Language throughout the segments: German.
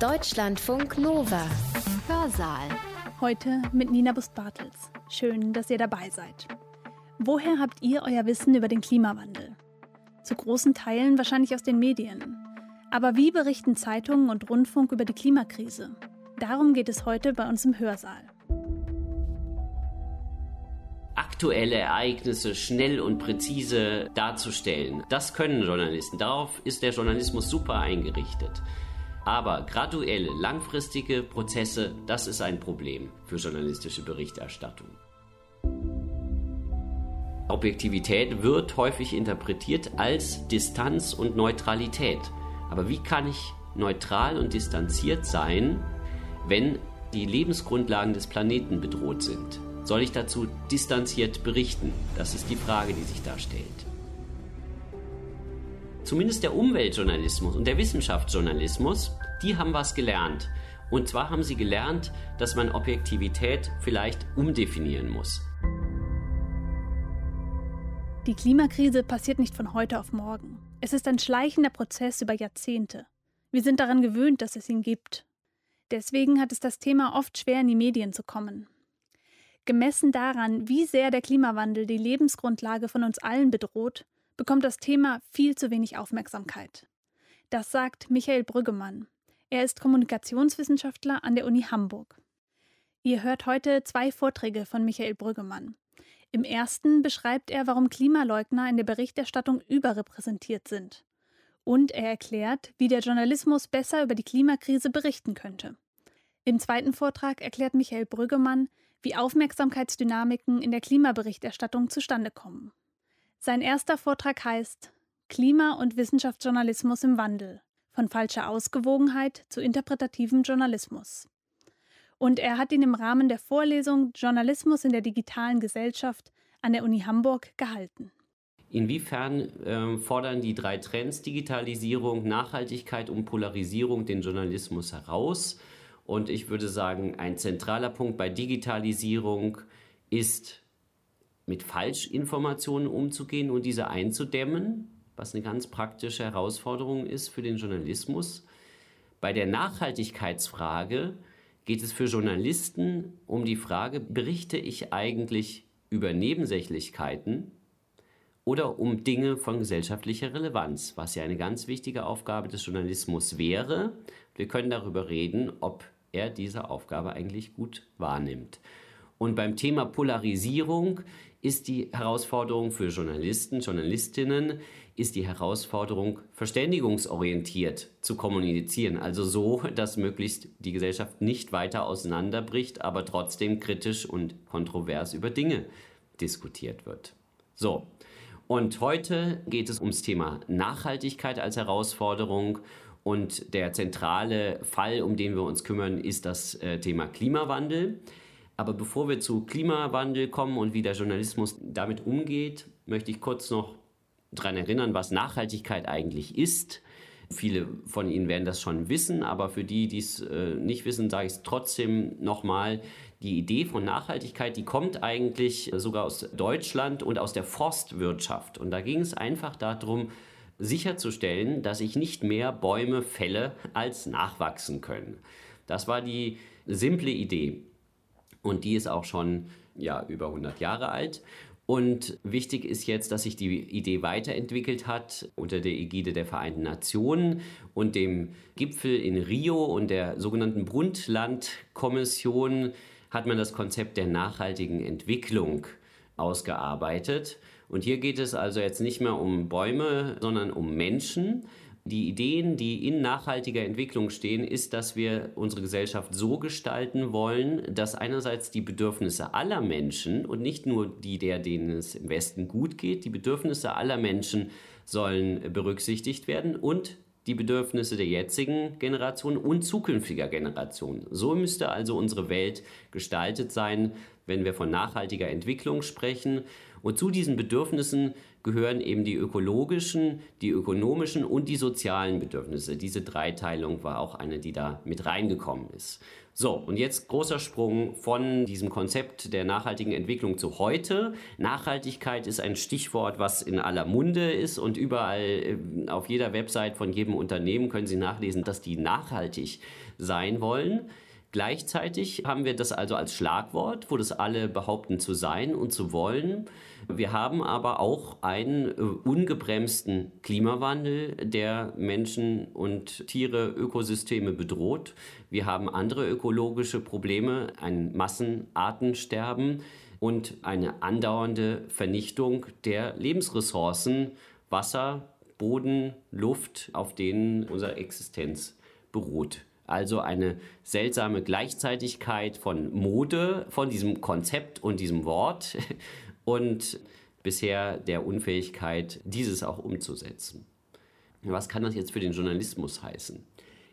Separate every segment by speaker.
Speaker 1: Deutschlandfunk Nova. Hörsaal.
Speaker 2: Heute mit Nina Bust-Bartels. Schön, dass ihr dabei seid. Woher habt ihr euer Wissen über den Klimawandel? Zu großen Teilen wahrscheinlich aus den Medien. Aber wie berichten Zeitungen und Rundfunk über die Klimakrise? Darum geht es heute bei uns im Hörsaal.
Speaker 3: aktuelle Ereignisse schnell und präzise darzustellen. Das können Journalisten. Darauf ist der Journalismus super eingerichtet. Aber graduelle, langfristige Prozesse, das ist ein Problem für journalistische Berichterstattung. Objektivität wird häufig interpretiert als Distanz und Neutralität. Aber wie kann ich neutral und distanziert sein, wenn die Lebensgrundlagen des Planeten bedroht sind? Soll ich dazu distanziert berichten? Das ist die Frage, die sich da stellt. Zumindest der Umweltjournalismus und der Wissenschaftsjournalismus, die haben was gelernt. Und zwar haben sie gelernt, dass man Objektivität vielleicht umdefinieren muss.
Speaker 2: Die Klimakrise passiert nicht von heute auf morgen. Es ist ein schleichender Prozess über Jahrzehnte. Wir sind daran gewöhnt, dass es ihn gibt. Deswegen hat es das Thema oft schwer in die Medien zu kommen. Gemessen daran, wie sehr der Klimawandel die Lebensgrundlage von uns allen bedroht, bekommt das Thema viel zu wenig Aufmerksamkeit. Das sagt Michael Brüggemann. Er ist Kommunikationswissenschaftler an der Uni Hamburg. Ihr hört heute zwei Vorträge von Michael Brüggemann. Im ersten beschreibt er, warum Klimaleugner in der Berichterstattung überrepräsentiert sind. Und er erklärt, wie der Journalismus besser über die Klimakrise berichten könnte. Im zweiten Vortrag erklärt Michael Brüggemann, wie Aufmerksamkeitsdynamiken in der Klimaberichterstattung zustande kommen. Sein erster Vortrag heißt Klima- und Wissenschaftsjournalismus im Wandel von falscher Ausgewogenheit zu interpretativem Journalismus. Und er hat ihn im Rahmen der Vorlesung Journalismus in der digitalen Gesellschaft an der Uni Hamburg gehalten.
Speaker 3: Inwiefern äh, fordern die drei Trends Digitalisierung, Nachhaltigkeit und Polarisierung den Journalismus heraus? Und ich würde sagen, ein zentraler Punkt bei Digitalisierung ist, mit Falschinformationen umzugehen und diese einzudämmen, was eine ganz praktische Herausforderung ist für den Journalismus. Bei der Nachhaltigkeitsfrage geht es für Journalisten um die Frage, berichte ich eigentlich über Nebensächlichkeiten oder um Dinge von gesellschaftlicher Relevanz, was ja eine ganz wichtige Aufgabe des Journalismus wäre. Wir können darüber reden, ob er diese Aufgabe eigentlich gut wahrnimmt. Und beim Thema Polarisierung ist die Herausforderung für Journalisten, Journalistinnen, ist die Herausforderung, verständigungsorientiert zu kommunizieren. Also so, dass möglichst die Gesellschaft nicht weiter auseinanderbricht, aber trotzdem kritisch und kontrovers über Dinge diskutiert wird. So. Und heute geht es ums Thema Nachhaltigkeit als Herausforderung und der zentrale Fall, um den wir uns kümmern, ist das äh, Thema Klimawandel. Aber bevor wir zu Klimawandel kommen und wie der Journalismus damit umgeht, möchte ich kurz noch daran erinnern, was Nachhaltigkeit eigentlich ist. Viele von Ihnen werden das schon wissen, aber für die, die es äh, nicht wissen, sage ich es trotzdem nochmal. Die Idee von Nachhaltigkeit, die kommt eigentlich sogar aus Deutschland und aus der Forstwirtschaft. Und da ging es einfach darum, sicherzustellen, dass ich nicht mehr Bäume fälle, als nachwachsen können. Das war die simple Idee. Und die ist auch schon ja, über 100 Jahre alt. Und wichtig ist jetzt, dass sich die Idee weiterentwickelt hat unter der Ägide der Vereinten Nationen und dem Gipfel in Rio und der sogenannten Brundtland-Kommission hat man das Konzept der nachhaltigen Entwicklung ausgearbeitet. Und hier geht es also jetzt nicht mehr um Bäume, sondern um Menschen. Die Ideen, die in nachhaltiger Entwicklung stehen, ist, dass wir unsere Gesellschaft so gestalten wollen, dass einerseits die Bedürfnisse aller Menschen und nicht nur die der, denen es im Westen gut geht, die Bedürfnisse aller Menschen sollen berücksichtigt werden und die Bedürfnisse der jetzigen Generation und zukünftiger Generationen. So müsste also unsere Welt gestaltet sein, wenn wir von nachhaltiger Entwicklung sprechen. Und zu diesen Bedürfnissen gehören eben die ökologischen, die ökonomischen und die sozialen Bedürfnisse. Diese Dreiteilung war auch eine, die da mit reingekommen ist. So, und jetzt großer Sprung von diesem Konzept der nachhaltigen Entwicklung zu heute. Nachhaltigkeit ist ein Stichwort, was in aller Munde ist und überall äh, auf jeder Website von jedem Unternehmen können Sie nachlesen, dass die nachhaltig sein wollen. Gleichzeitig haben wir das also als Schlagwort, wo das alle behaupten zu sein und zu wollen. Wir haben aber auch einen äh, ungebremsten Klimawandel, der Menschen und Tiere, Ökosysteme bedroht. Wir haben andere ökologische Probleme, ein Massenartensterben und eine andauernde Vernichtung der Lebensressourcen, Wasser, Boden, Luft, auf denen unsere Existenz beruht. Also eine seltsame Gleichzeitigkeit von Mode, von diesem Konzept und diesem Wort und bisher der Unfähigkeit, dieses auch umzusetzen. Was kann das jetzt für den Journalismus heißen?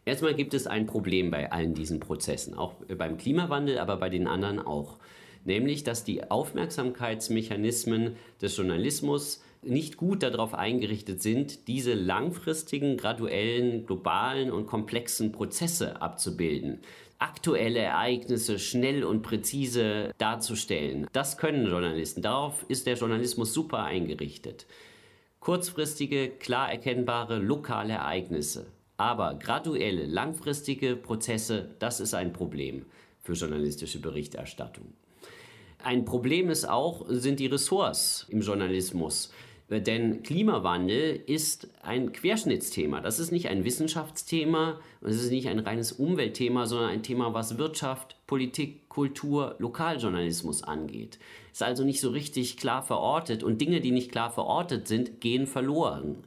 Speaker 3: Erstmal gibt es ein Problem bei allen diesen Prozessen, auch beim Klimawandel, aber bei den anderen auch. Nämlich, dass die Aufmerksamkeitsmechanismen des Journalismus nicht gut darauf eingerichtet sind, diese langfristigen, graduellen, globalen und komplexen Prozesse abzubilden aktuelle Ereignisse schnell und präzise darzustellen. Das können Journalisten. Darauf ist der Journalismus super eingerichtet. Kurzfristige, klar erkennbare lokale Ereignisse. Aber graduelle, langfristige Prozesse, das ist ein Problem für journalistische Berichterstattung. Ein Problem ist auch, sind die Ressorts im Journalismus. Denn Klimawandel ist ein Querschnittsthema. Das ist nicht ein Wissenschaftsthema, es ist nicht ein reines Umweltthema, sondern ein Thema, was Wirtschaft, Politik, Kultur, Lokaljournalismus angeht. Ist also nicht so richtig klar verortet und Dinge, die nicht klar verortet sind, gehen verloren.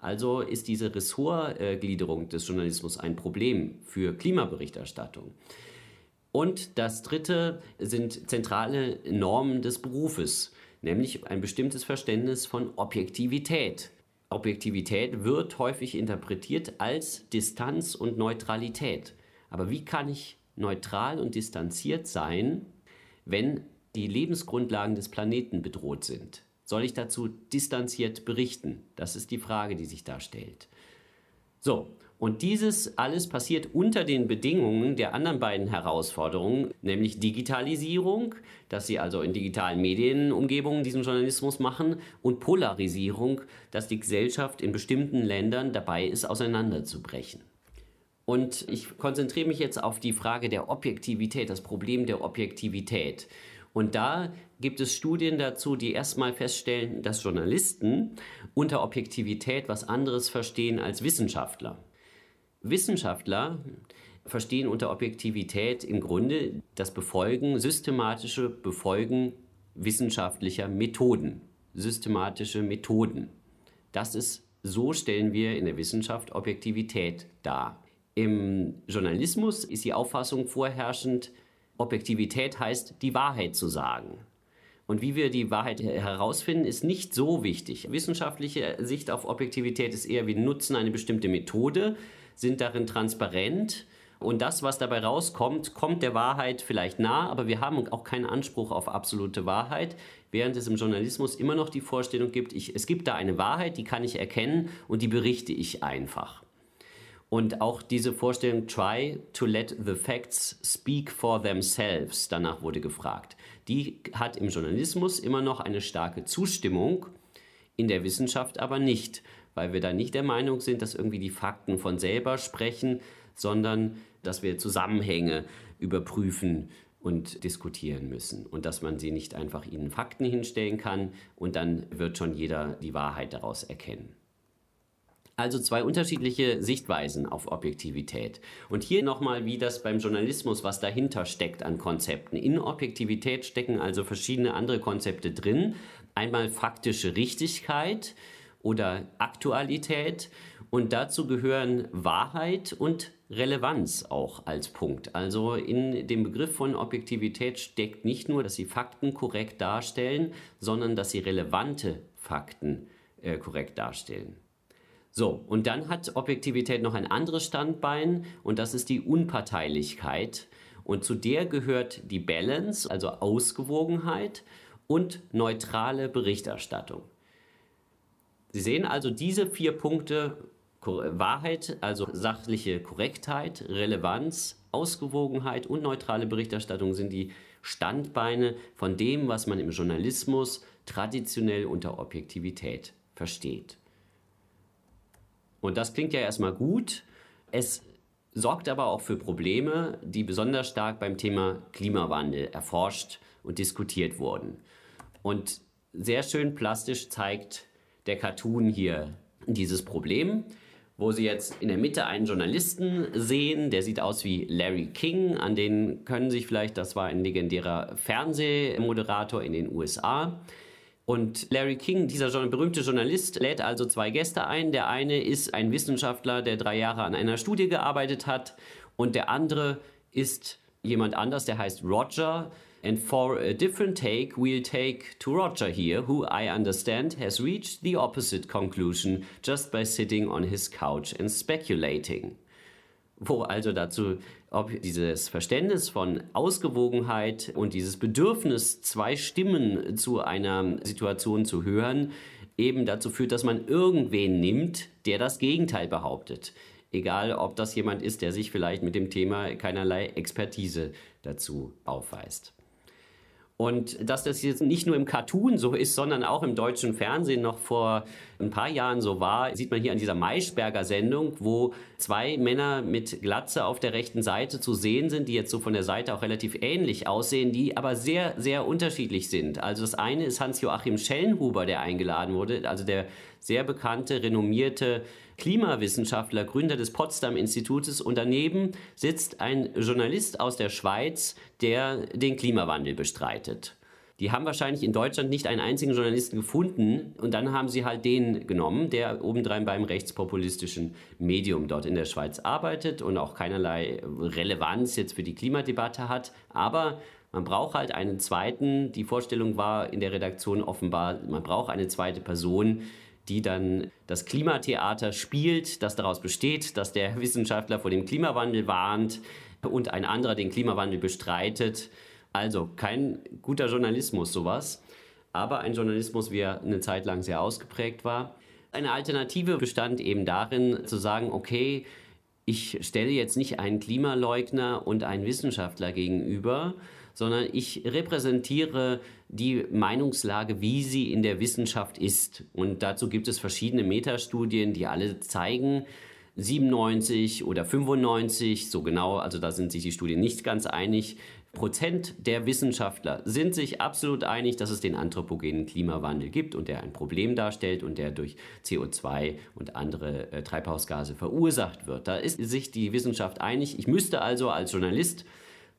Speaker 3: Also ist diese Ressortgliederung des Journalismus ein Problem für Klimaberichterstattung. Und das Dritte sind zentrale Normen des Berufes nämlich ein bestimmtes Verständnis von Objektivität. Objektivität wird häufig interpretiert als Distanz und Neutralität. Aber wie kann ich neutral und distanziert sein, wenn die Lebensgrundlagen des Planeten bedroht sind? Soll ich dazu distanziert berichten? Das ist die Frage, die sich da stellt. So, und dieses alles passiert unter den Bedingungen der anderen beiden Herausforderungen, nämlich Digitalisierung, dass sie also in digitalen Medienumgebungen diesen Journalismus machen, und Polarisierung, dass die Gesellschaft in bestimmten Ländern dabei ist, auseinanderzubrechen. Und ich konzentriere mich jetzt auf die Frage der Objektivität, das Problem der Objektivität. Und da gibt es Studien dazu, die erstmal feststellen, dass Journalisten unter Objektivität was anderes verstehen als Wissenschaftler. Wissenschaftler verstehen unter Objektivität im Grunde das Befolgen, systematische Befolgen wissenschaftlicher Methoden, systematische Methoden. Das ist, so stellen wir in der Wissenschaft Objektivität dar. Im Journalismus ist die Auffassung vorherrschend, Objektivität heißt, die Wahrheit zu sagen. Und wie wir die Wahrheit herausfinden, ist nicht so wichtig. Wissenschaftliche Sicht auf Objektivität ist eher, wir nutzen eine bestimmte Methode, sind darin transparent. Und das, was dabei rauskommt, kommt der Wahrheit vielleicht nah, aber wir haben auch keinen Anspruch auf absolute Wahrheit, während es im Journalismus immer noch die Vorstellung gibt, ich, es gibt da eine Wahrheit, die kann ich erkennen und die berichte ich einfach. Und auch diese Vorstellung, try to let the facts speak for themselves, danach wurde gefragt, die hat im Journalismus immer noch eine starke Zustimmung, in der Wissenschaft aber nicht weil wir da nicht der Meinung sind, dass irgendwie die Fakten von selber sprechen, sondern dass wir Zusammenhänge überprüfen und diskutieren müssen und dass man sie nicht einfach ihnen Fakten hinstellen kann und dann wird schon jeder die Wahrheit daraus erkennen. Also zwei unterschiedliche Sichtweisen auf Objektivität. Und hier nochmal, wie das beim Journalismus, was dahinter steckt an Konzepten. In Objektivität stecken also verschiedene andere Konzepte drin. Einmal faktische Richtigkeit, oder Aktualität. Und dazu gehören Wahrheit und Relevanz auch als Punkt. Also in dem Begriff von Objektivität steckt nicht nur, dass sie Fakten korrekt darstellen, sondern dass sie relevante Fakten äh, korrekt darstellen. So, und dann hat Objektivität noch ein anderes Standbein und das ist die Unparteilichkeit. Und zu der gehört die Balance, also Ausgewogenheit und neutrale Berichterstattung. Sie sehen also diese vier Punkte Wahrheit, also sachliche Korrektheit, Relevanz, Ausgewogenheit und neutrale Berichterstattung sind die Standbeine von dem, was man im Journalismus traditionell unter Objektivität versteht. Und das klingt ja erstmal gut. Es sorgt aber auch für Probleme, die besonders stark beim Thema Klimawandel erforscht und diskutiert wurden. Und sehr schön plastisch zeigt der Cartoon hier dieses Problem wo Sie jetzt in der Mitte einen Journalisten sehen, der sieht aus wie Larry King, an den können sich vielleicht, das war ein legendärer Fernsehmoderator in den USA. Und Larry King, dieser berühmte Journalist, lädt also zwei Gäste ein. Der eine ist ein Wissenschaftler, der drei Jahre an einer Studie gearbeitet hat. Und der andere ist jemand anders, der heißt Roger. And for a different take, we'll take to Roger here, who I understand has reached the opposite conclusion just by sitting on his couch and speculating. Wo also dazu, ob dieses Verständnis von Ausgewogenheit und dieses Bedürfnis, zwei Stimmen zu einer Situation zu hören, eben dazu führt, dass man irgendwen nimmt, der das Gegenteil behauptet. Egal, ob das jemand ist, der sich vielleicht mit dem Thema keinerlei Expertise dazu aufweist. Und dass das jetzt nicht nur im Cartoon so ist, sondern auch im deutschen Fernsehen noch vor ein paar Jahren so war, sieht man hier an dieser Maischberger Sendung, wo zwei Männer mit Glatze auf der rechten Seite zu sehen sind, die jetzt so von der Seite auch relativ ähnlich aussehen, die aber sehr, sehr unterschiedlich sind. Also das eine ist Hans-Joachim Schellenhuber, der eingeladen wurde, also der sehr bekannte, renommierte Klimawissenschaftler, Gründer des Potsdam Institutes und daneben sitzt ein Journalist aus der Schweiz, der den Klimawandel bestreitet. Die haben wahrscheinlich in Deutschland nicht einen einzigen Journalisten gefunden und dann haben sie halt den genommen, der obendrein beim rechtspopulistischen Medium dort in der Schweiz arbeitet und auch keinerlei Relevanz jetzt für die Klimadebatte hat. Aber man braucht halt einen zweiten, die Vorstellung war in der Redaktion offenbar, man braucht eine zweite Person, die dann das Klimatheater spielt, das daraus besteht, dass der Wissenschaftler vor dem Klimawandel warnt und ein anderer den Klimawandel bestreitet. Also kein guter Journalismus sowas, aber ein Journalismus, wie er eine Zeit lang sehr ausgeprägt war. Eine Alternative bestand eben darin zu sagen, okay, ich stelle jetzt nicht einen Klimaleugner und einen Wissenschaftler gegenüber, sondern ich repräsentiere die Meinungslage, wie sie in der Wissenschaft ist. Und dazu gibt es verschiedene Metastudien, die alle zeigen, 97 oder 95, so genau, also da sind sich die Studien nicht ganz einig, Prozent der Wissenschaftler sind sich absolut einig, dass es den anthropogenen Klimawandel gibt und der ein Problem darstellt und der durch CO2 und andere äh, Treibhausgase verursacht wird. Da ist sich die Wissenschaft einig. Ich müsste also als Journalist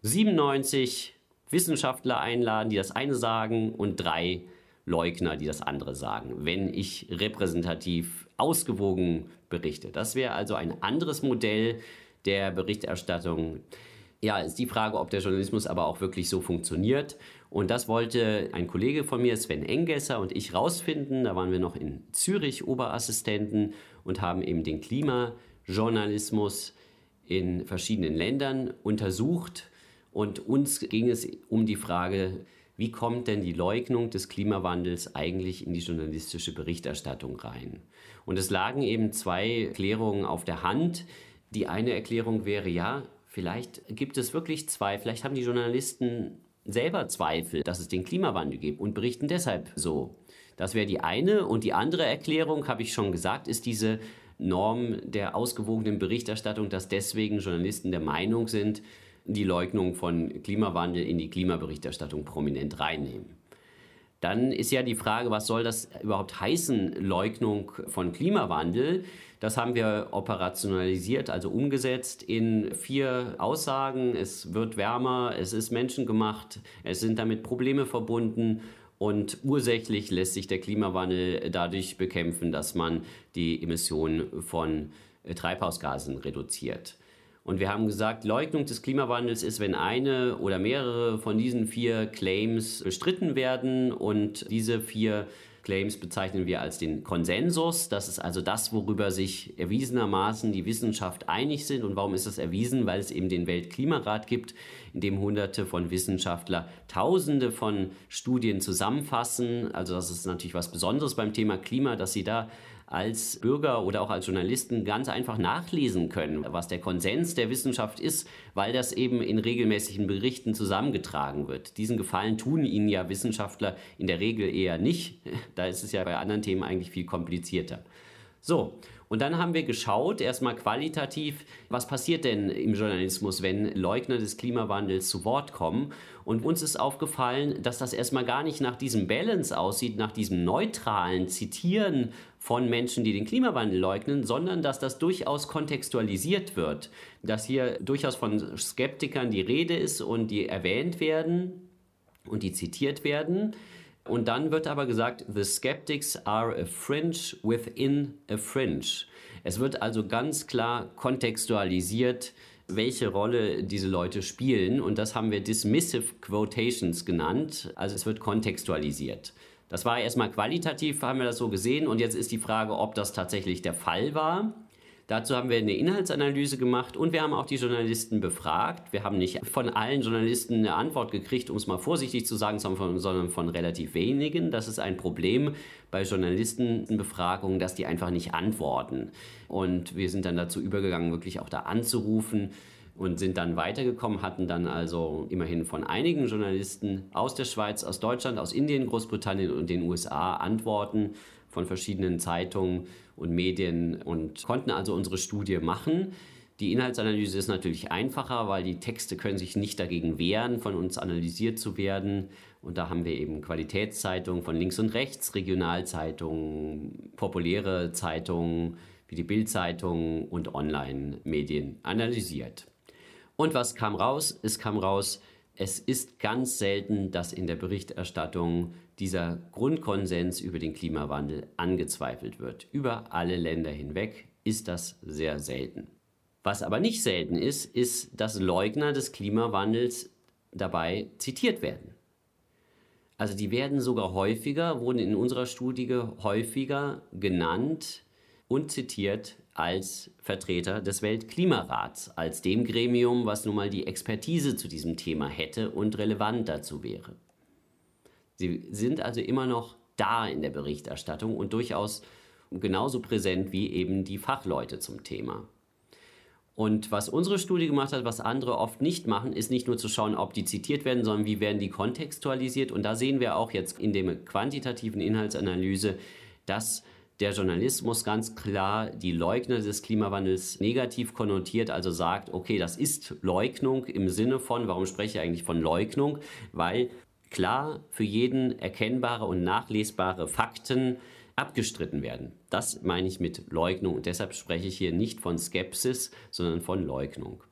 Speaker 3: 97 Wissenschaftler einladen, die das eine sagen und drei Leugner, die das andere sagen, wenn ich repräsentativ ausgewogen berichte. Das wäre also ein anderes Modell der Berichterstattung. Ja, ist die Frage, ob der Journalismus aber auch wirklich so funktioniert. Und das wollte ein Kollege von mir, Sven Engesser, und ich rausfinden. Da waren wir noch in Zürich Oberassistenten und haben eben den Klimajournalismus in verschiedenen Ländern untersucht und uns ging es um die Frage, wie kommt denn die Leugnung des Klimawandels eigentlich in die journalistische Berichterstattung rein? Und es lagen eben zwei Erklärungen auf der Hand. Die eine Erklärung wäre, ja, vielleicht gibt es wirklich zwei, vielleicht haben die Journalisten selber Zweifel, dass es den Klimawandel gibt und berichten deshalb so. Das wäre die eine. Und die andere Erklärung, habe ich schon gesagt, ist diese Norm der ausgewogenen Berichterstattung, dass deswegen Journalisten der Meinung sind, die Leugnung von Klimawandel in die Klimaberichterstattung prominent reinnehmen. Dann ist ja die Frage, was soll das überhaupt heißen, Leugnung von Klimawandel? Das haben wir operationalisiert, also umgesetzt in vier Aussagen. Es wird wärmer, es ist menschengemacht, es sind damit Probleme verbunden und ursächlich lässt sich der Klimawandel dadurch bekämpfen, dass man die Emissionen von Treibhausgasen reduziert. Und wir haben gesagt, Leugnung des Klimawandels ist, wenn eine oder mehrere von diesen vier Claims bestritten werden und diese vier Claims bezeichnen wir als den Konsensus. Das ist also das, worüber sich erwiesenermaßen die Wissenschaft einig sind. Und warum ist das erwiesen? Weil es eben den Weltklimarat gibt, in dem hunderte von Wissenschaftler tausende von Studien zusammenfassen. Also das ist natürlich was Besonderes beim Thema Klima, dass sie da als Bürger oder auch als Journalisten ganz einfach nachlesen können, was der Konsens der Wissenschaft ist, weil das eben in regelmäßigen Berichten zusammengetragen wird. Diesen Gefallen tun ihnen ja Wissenschaftler in der Regel eher nicht. Da ist es ja bei anderen Themen eigentlich viel komplizierter. So, und dann haben wir geschaut, erstmal qualitativ, was passiert denn im Journalismus, wenn Leugner des Klimawandels zu Wort kommen. Und uns ist aufgefallen, dass das erstmal gar nicht nach diesem Balance aussieht, nach diesem neutralen Zitieren von Menschen, die den Klimawandel leugnen, sondern dass das durchaus kontextualisiert wird. Dass hier durchaus von Skeptikern die Rede ist und die erwähnt werden und die zitiert werden. Und dann wird aber gesagt, the skeptics are a fringe within a fringe. Es wird also ganz klar kontextualisiert, welche Rolle diese Leute spielen. Und das haben wir dismissive quotations genannt. Also es wird kontextualisiert. Das war erstmal qualitativ, haben wir das so gesehen. Und jetzt ist die Frage, ob das tatsächlich der Fall war. Dazu haben wir eine Inhaltsanalyse gemacht und wir haben auch die Journalisten befragt. Wir haben nicht von allen Journalisten eine Antwort gekriegt, um es mal vorsichtig zu sagen, sondern von, sondern von relativ wenigen. Das ist ein Problem bei Journalistenbefragungen, dass die einfach nicht antworten. Und wir sind dann dazu übergegangen, wirklich auch da anzurufen und sind dann weitergekommen, hatten dann also immerhin von einigen Journalisten aus der Schweiz, aus Deutschland, aus Indien, Großbritannien und den USA Antworten von verschiedenen Zeitungen und Medien und konnten also unsere Studie machen. Die Inhaltsanalyse ist natürlich einfacher, weil die Texte können sich nicht dagegen wehren, von uns analysiert zu werden. Und da haben wir eben Qualitätszeitungen von links und rechts, Regionalzeitungen, populäre Zeitungen wie die Bildzeitung und Online-Medien analysiert. Und was kam raus? Es kam raus, es ist ganz selten, dass in der Berichterstattung dieser Grundkonsens über den Klimawandel angezweifelt wird. Über alle Länder hinweg ist das sehr selten. Was aber nicht selten ist, ist, dass Leugner des Klimawandels dabei zitiert werden. Also die werden sogar häufiger, wurden in unserer Studie häufiger genannt und zitiert als Vertreter des Weltklimarats, als dem Gremium, was nun mal die Expertise zu diesem Thema hätte und relevant dazu wäre. Sie sind also immer noch da in der Berichterstattung und durchaus genauso präsent wie eben die Fachleute zum Thema. Und was unsere Studie gemacht hat, was andere oft nicht machen, ist nicht nur zu schauen, ob die zitiert werden, sondern wie werden die kontextualisiert. Und da sehen wir auch jetzt in der quantitativen Inhaltsanalyse, dass der Journalismus ganz klar die Leugner des Klimawandels negativ konnotiert, also sagt, okay, das ist Leugnung im Sinne von, warum spreche ich eigentlich von Leugnung? Weil klar für jeden erkennbare und nachlesbare Fakten abgestritten werden. Das meine ich mit Leugnung und deshalb spreche ich hier nicht von Skepsis, sondern von Leugnung.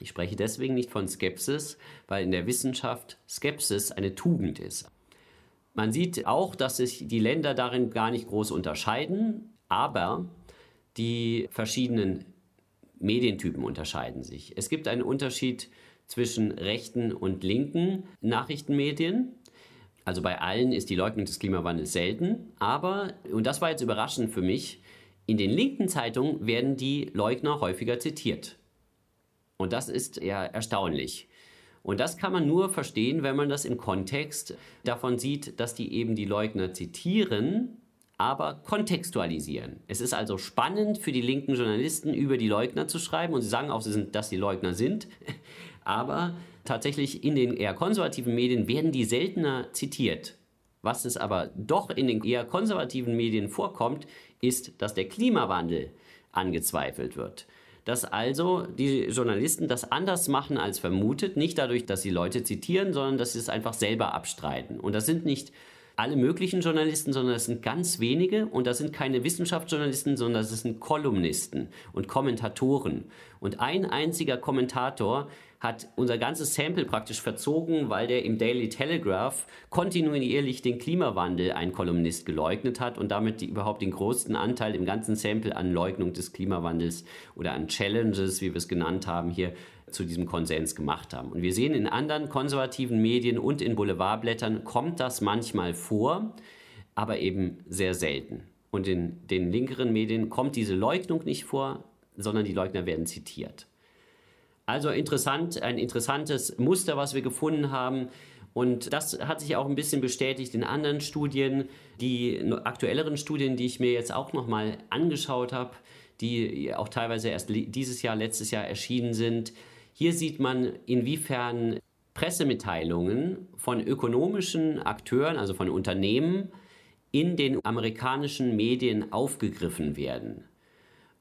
Speaker 3: Ich spreche deswegen nicht von Skepsis, weil in der Wissenschaft Skepsis eine Tugend ist. Man sieht auch, dass sich die Länder darin gar nicht groß unterscheiden, aber die verschiedenen Medientypen unterscheiden sich. Es gibt einen Unterschied zwischen rechten und linken Nachrichtenmedien. Also bei allen ist die Leugnung des Klimawandels selten, aber, und das war jetzt überraschend für mich, in den linken Zeitungen werden die Leugner häufiger zitiert. Und das ist ja erstaunlich. Und das kann man nur verstehen, wenn man das im Kontext davon sieht, dass die eben die Leugner zitieren, aber kontextualisieren. Es ist also spannend für die linken Journalisten, über die Leugner zu schreiben und sie sagen auch, dass sie Leugner sind, aber tatsächlich in den eher konservativen Medien werden die seltener zitiert. Was es aber doch in den eher konservativen Medien vorkommt, ist, dass der Klimawandel angezweifelt wird dass also die Journalisten das anders machen als vermutet, nicht dadurch, dass sie Leute zitieren, sondern dass sie es einfach selber abstreiten. Und das sind nicht alle möglichen Journalisten, sondern das sind ganz wenige und das sind keine Wissenschaftsjournalisten, sondern das sind Kolumnisten und Kommentatoren. Und ein einziger Kommentator hat unser ganzes Sample praktisch verzogen, weil der im Daily Telegraph kontinuierlich den Klimawandel ein Kolumnist geleugnet hat und damit die, überhaupt den größten Anteil im ganzen Sample an Leugnung des Klimawandels oder an Challenges, wie wir es genannt haben, hier zu diesem Konsens gemacht haben. Und wir sehen in anderen konservativen Medien und in Boulevardblättern kommt das manchmal vor, aber eben sehr selten. Und in den linkeren Medien kommt diese Leugnung nicht vor, sondern die Leugner werden zitiert. Also interessant, ein interessantes Muster, was wir gefunden haben. Und das hat sich auch ein bisschen bestätigt in anderen Studien. Die aktuelleren Studien, die ich mir jetzt auch nochmal angeschaut habe, die auch teilweise erst dieses Jahr, letztes Jahr erschienen sind. Hier sieht man, inwiefern Pressemitteilungen von ökonomischen Akteuren, also von Unternehmen, in den amerikanischen Medien aufgegriffen werden.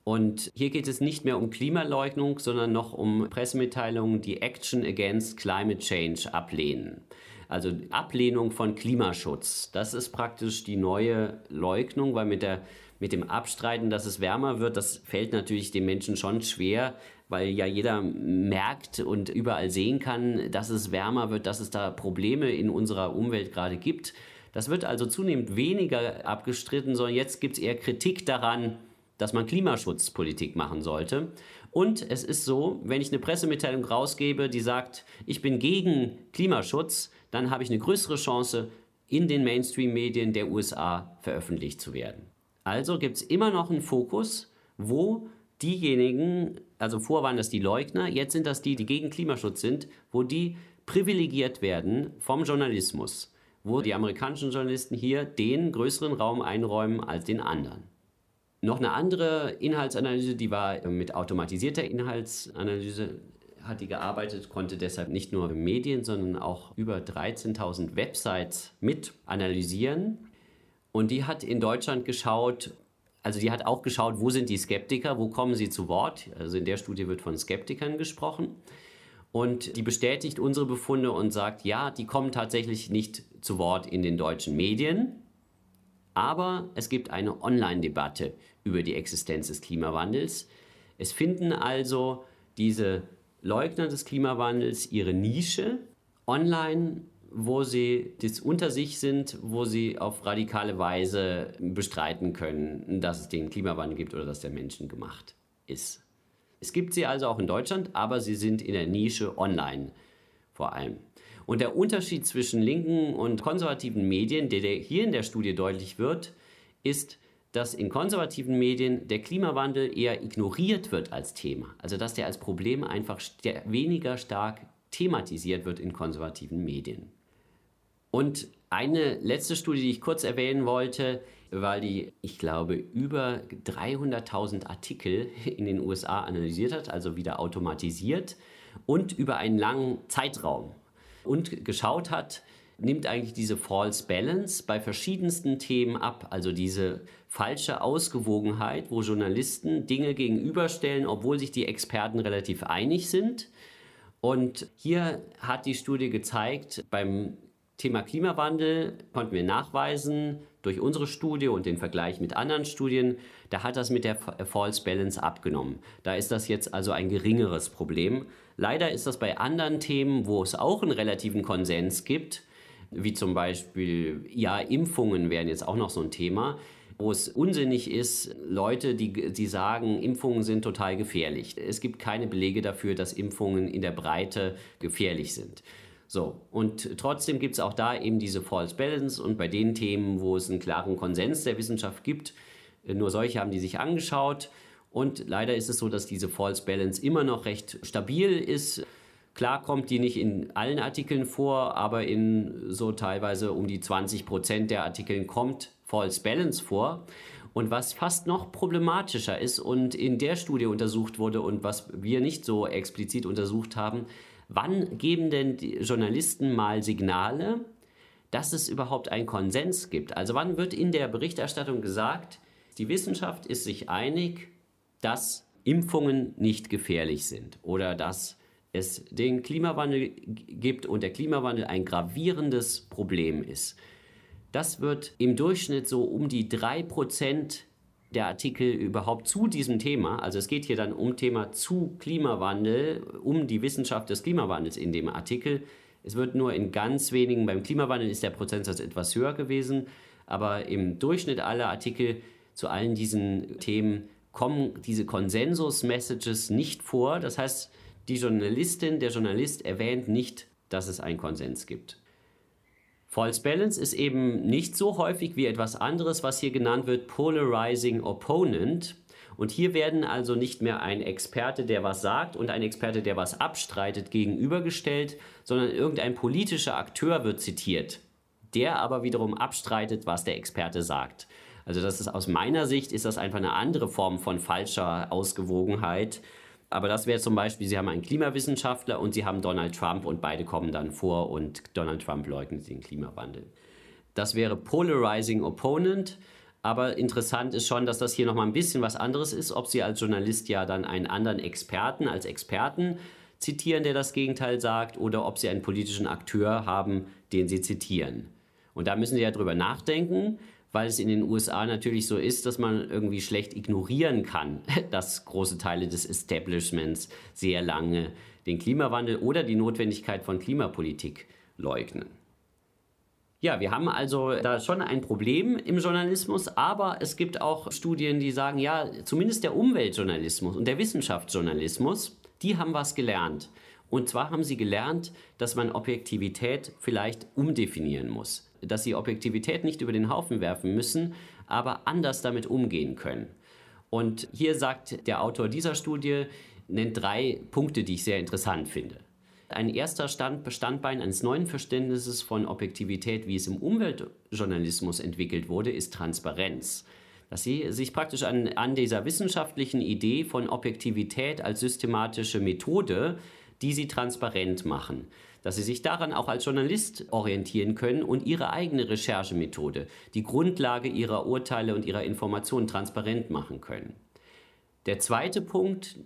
Speaker 3: Und hier geht es nicht mehr um Klimaleugnung, sondern noch um Pressemitteilungen, die Action Against Climate Change ablehnen. Also Ablehnung von Klimaschutz. Das ist praktisch die neue Leugnung, weil mit, der, mit dem Abstreiten, dass es wärmer wird, das fällt natürlich den Menschen schon schwer, weil ja jeder merkt und überall sehen kann, dass es wärmer wird, dass es da Probleme in unserer Umwelt gerade gibt. Das wird also zunehmend weniger abgestritten, sondern jetzt gibt es eher Kritik daran, dass man Klimaschutzpolitik machen sollte. Und es ist so, wenn ich eine Pressemitteilung rausgebe, die sagt, ich bin gegen Klimaschutz, dann habe ich eine größere Chance, in den Mainstream-Medien der USA veröffentlicht zu werden. Also gibt es immer noch einen Fokus, wo diejenigen, also vor waren das die Leugner, jetzt sind das die, die gegen Klimaschutz sind, wo die privilegiert werden vom Journalismus, wo die amerikanischen Journalisten hier den größeren Raum einräumen als den anderen. Noch eine andere Inhaltsanalyse, die war mit automatisierter Inhaltsanalyse, hat die gearbeitet, konnte deshalb nicht nur Medien, sondern auch über 13.000 Websites mit analysieren. Und die hat in Deutschland geschaut, also die hat auch geschaut, wo sind die Skeptiker, wo kommen sie zu Wort. Also in der Studie wird von Skeptikern gesprochen. Und die bestätigt unsere Befunde und sagt, ja, die kommen tatsächlich nicht zu Wort in den deutschen Medien. Aber es gibt eine Online-Debatte über die Existenz des Klimawandels. Es finden also diese Leugner des Klimawandels ihre Nische online, wo sie das unter sich sind, wo sie auf radikale Weise bestreiten können, dass es den Klimawandel gibt oder dass der Menschen gemacht ist. Es gibt sie also auch in Deutschland, aber sie sind in der Nische online vor allem. Und der Unterschied zwischen linken und konservativen Medien, der hier in der Studie deutlich wird, ist, dass in konservativen Medien der Klimawandel eher ignoriert wird als Thema. Also dass der als Problem einfach st weniger stark thematisiert wird in konservativen Medien. Und eine letzte Studie, die ich kurz erwähnen wollte, weil die, ich glaube, über 300.000 Artikel in den USA analysiert hat, also wieder automatisiert und über einen langen Zeitraum und geschaut hat, nimmt eigentlich diese False Balance bei verschiedensten Themen ab, also diese falsche Ausgewogenheit, wo Journalisten Dinge gegenüberstellen, obwohl sich die Experten relativ einig sind. Und hier hat die Studie gezeigt, beim Thema Klimawandel konnten wir nachweisen durch unsere Studie und den Vergleich mit anderen Studien, da hat das mit der False Balance abgenommen. Da ist das jetzt also ein geringeres Problem. Leider ist das bei anderen Themen, wo es auch einen relativen Konsens gibt, wie zum Beispiel, ja, Impfungen wären jetzt auch noch so ein Thema, wo es unsinnig ist, Leute, die, die sagen, Impfungen sind total gefährlich. Es gibt keine Belege dafür, dass Impfungen in der Breite gefährlich sind. So, und trotzdem gibt es auch da eben diese False Balance und bei den Themen, wo es einen klaren Konsens der Wissenschaft gibt, nur solche haben die sich angeschaut. Und leider ist es so, dass diese False Balance immer noch recht stabil ist. Klar kommt die nicht in allen Artikeln vor, aber in so teilweise um die 20 Prozent der Artikeln kommt False Balance vor. Und was fast noch problematischer ist und in der Studie untersucht wurde und was wir nicht so explizit untersucht haben, wann geben denn die Journalisten mal Signale, dass es überhaupt einen Konsens gibt? Also wann wird in der Berichterstattung gesagt, die Wissenschaft ist sich einig, dass Impfungen nicht gefährlich sind oder dass es den Klimawandel gibt und der Klimawandel ein gravierendes Problem ist. Das wird im Durchschnitt so um die 3% der Artikel überhaupt zu diesem Thema, also es geht hier dann um Thema zu Klimawandel, um die Wissenschaft des Klimawandels in dem Artikel. Es wird nur in ganz wenigen, beim Klimawandel ist der Prozentsatz etwas höher gewesen, aber im Durchschnitt aller Artikel zu allen diesen Themen kommen diese Konsensus-Messages nicht vor. Das heißt, die Journalistin, der Journalist erwähnt nicht, dass es einen Konsens gibt. False Balance ist eben nicht so häufig wie etwas anderes, was hier genannt wird Polarizing Opponent. Und hier werden also nicht mehr ein Experte, der was sagt und ein Experte, der was abstreitet, gegenübergestellt, sondern irgendein politischer Akteur wird zitiert, der aber wiederum abstreitet, was der Experte sagt. Also das ist aus meiner Sicht ist das einfach eine andere Form von falscher Ausgewogenheit. Aber das wäre zum Beispiel, Sie haben einen Klimawissenschaftler und Sie haben Donald Trump und beide kommen dann vor und Donald Trump leugnet den Klimawandel. Das wäre Polarizing Opponent. Aber interessant ist schon, dass das hier nochmal ein bisschen was anderes ist, ob Sie als Journalist ja dann einen anderen Experten als Experten zitieren, der das Gegenteil sagt, oder ob Sie einen politischen Akteur haben, den Sie zitieren. Und da müssen Sie ja drüber nachdenken weil es in den USA natürlich so ist, dass man irgendwie schlecht ignorieren kann, dass große Teile des Establishments sehr lange den Klimawandel oder die Notwendigkeit von Klimapolitik leugnen. Ja, wir haben also da schon ein Problem im Journalismus, aber es gibt auch Studien, die sagen, ja, zumindest der Umweltjournalismus und der Wissenschaftsjournalismus, die haben was gelernt. Und zwar haben sie gelernt, dass man Objektivität vielleicht umdefinieren muss dass sie Objektivität nicht über den Haufen werfen müssen, aber anders damit umgehen können. Und hier sagt der Autor dieser Studie, nennt drei Punkte, die ich sehr interessant finde. Ein erster Stand, Standbein eines neuen Verständnisses von Objektivität, wie es im Umweltjournalismus entwickelt wurde, ist Transparenz. Dass sie sich praktisch an, an dieser wissenschaftlichen Idee von Objektivität als systematische Methode, die sie transparent machen dass sie sich daran auch als Journalist orientieren können und ihre eigene Recherchemethode, die Grundlage ihrer Urteile und ihrer Informationen transparent machen können. Der zweite Punkt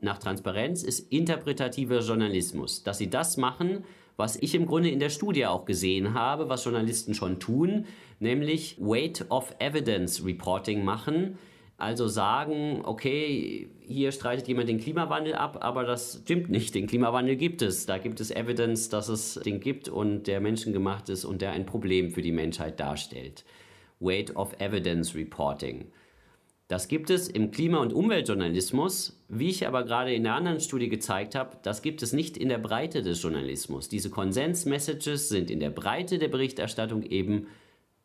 Speaker 3: nach Transparenz ist interpretativer Journalismus, dass sie das machen, was ich im Grunde in der Studie auch gesehen habe, was Journalisten schon tun, nämlich Weight of Evidence Reporting machen, also sagen, okay, hier streitet jemand den Klimawandel ab, aber das stimmt nicht. Den Klimawandel gibt es. Da gibt es Evidence, dass es den gibt und der menschengemacht ist und der ein Problem für die Menschheit darstellt. Weight of Evidence Reporting. Das gibt es im Klima- und Umweltjournalismus, wie ich aber gerade in der anderen Studie gezeigt habe, das gibt es nicht in der Breite des Journalismus. Diese Konsens-Messages sind in der Breite der Berichterstattung eben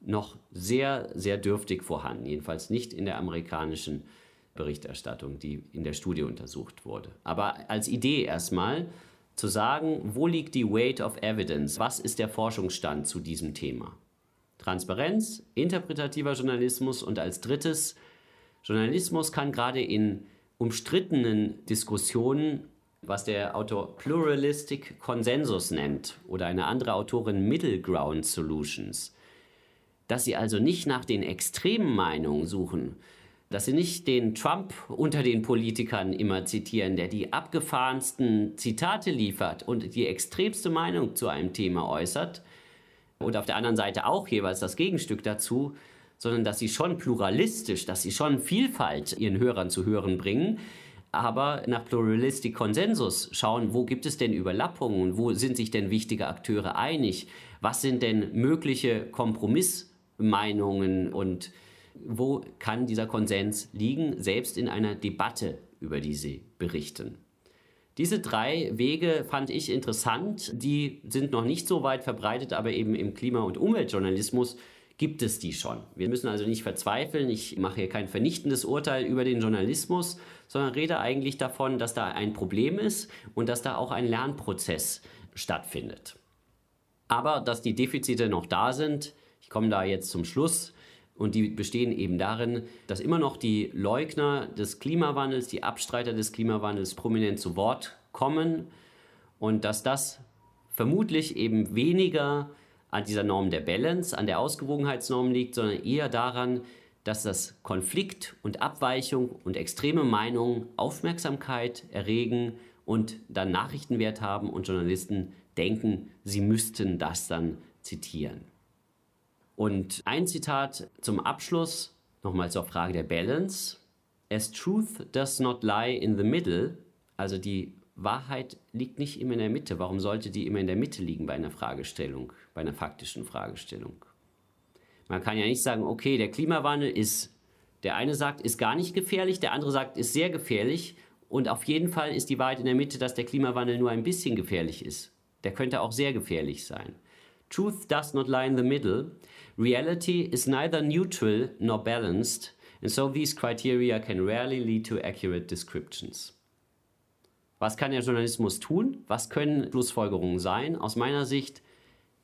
Speaker 3: noch sehr, sehr dürftig vorhanden. Jedenfalls nicht in der amerikanischen Berichterstattung, die in der Studie untersucht wurde. Aber als Idee erstmal zu sagen, wo liegt die Weight of Evidence? Was ist der Forschungsstand zu diesem Thema? Transparenz, interpretativer Journalismus und als drittes, Journalismus kann gerade in umstrittenen Diskussionen, was der Autor Pluralistic Consensus nennt oder eine andere Autorin Middle Ground Solutions, dass sie also nicht nach den extremen Meinungen suchen, dass sie nicht den Trump unter den Politikern immer zitieren, der die abgefahrensten Zitate liefert und die extremste Meinung zu einem Thema äußert und auf der anderen Seite auch jeweils das Gegenstück dazu, sondern dass sie schon pluralistisch, dass sie schon Vielfalt ihren Hörern zu hören bringen, aber nach Pluralistic Konsensus schauen, wo gibt es denn Überlappungen, wo sind sich denn wichtige Akteure einig, was sind denn mögliche Kompromisse Meinungen und wo kann dieser Konsens liegen, selbst in einer Debatte, über die Sie berichten. Diese drei Wege fand ich interessant. Die sind noch nicht so weit verbreitet, aber eben im Klima- und Umweltjournalismus gibt es die schon. Wir müssen also nicht verzweifeln. Ich mache hier kein vernichtendes Urteil über den Journalismus, sondern rede eigentlich davon, dass da ein Problem ist und dass da auch ein Lernprozess stattfindet. Aber dass die Defizite noch da sind, ich komme da jetzt zum Schluss und die bestehen eben darin, dass immer noch die Leugner des Klimawandels, die Abstreiter des Klimawandels prominent zu Wort kommen und dass das vermutlich eben weniger an dieser Norm der Balance, an der Ausgewogenheitsnorm liegt, sondern eher daran, dass das Konflikt und Abweichung und extreme Meinungen Aufmerksamkeit erregen und dann Nachrichtenwert haben und Journalisten denken, sie müssten das dann zitieren. Und ein Zitat zum Abschluss, nochmal zur Frage der Balance. As truth does not lie in the middle, also die Wahrheit liegt nicht immer in der Mitte. Warum sollte die immer in der Mitte liegen bei einer Fragestellung, bei einer faktischen Fragestellung? Man kann ja nicht sagen, okay, der Klimawandel ist, der eine sagt, ist gar nicht gefährlich, der andere sagt, ist sehr gefährlich. Und auf jeden Fall ist die Wahrheit in der Mitte, dass der Klimawandel nur ein bisschen gefährlich ist. Der könnte auch sehr gefährlich sein. Truth does not lie in the middle. Reality is neither neutral nor balanced, and so these criteria can rarely lead to accurate descriptions. Was kann der Journalismus tun? Was können Schlussfolgerungen sein? Aus meiner Sicht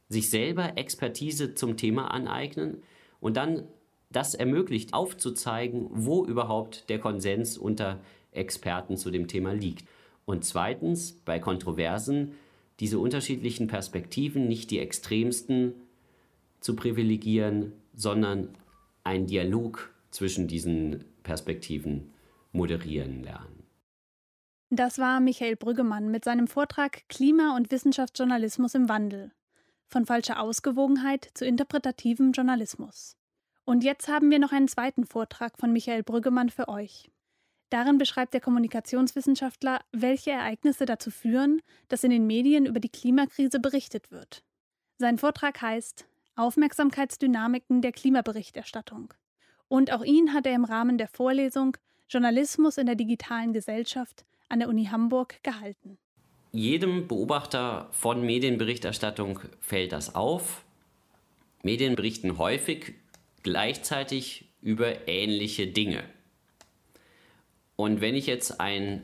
Speaker 3: sich selber Expertise zum Thema aneignen und dann das ermöglicht, aufzuzeigen, wo überhaupt der Konsens unter Experten zu dem Thema liegt. Und zweitens, bei Kontroversen diese unterschiedlichen Perspektiven, nicht die extremsten zu privilegieren, sondern einen Dialog zwischen diesen Perspektiven moderieren lernen.
Speaker 2: Das war Michael Brüggemann mit seinem Vortrag Klima- und Wissenschaftsjournalismus im Wandel. Von falscher Ausgewogenheit zu interpretativem Journalismus. Und jetzt haben wir noch einen zweiten Vortrag von Michael Brüggemann für euch. Darin beschreibt der Kommunikationswissenschaftler, welche Ereignisse dazu führen, dass in den Medien über die Klimakrise berichtet wird. Sein Vortrag heißt Aufmerksamkeitsdynamiken der Klimaberichterstattung. Und auch ihn hat er im Rahmen der Vorlesung Journalismus in der digitalen Gesellschaft an der Uni Hamburg gehalten.
Speaker 3: Jedem Beobachter von Medienberichterstattung fällt das auf. Medien berichten häufig gleichzeitig über ähnliche Dinge. Und wenn ich jetzt ein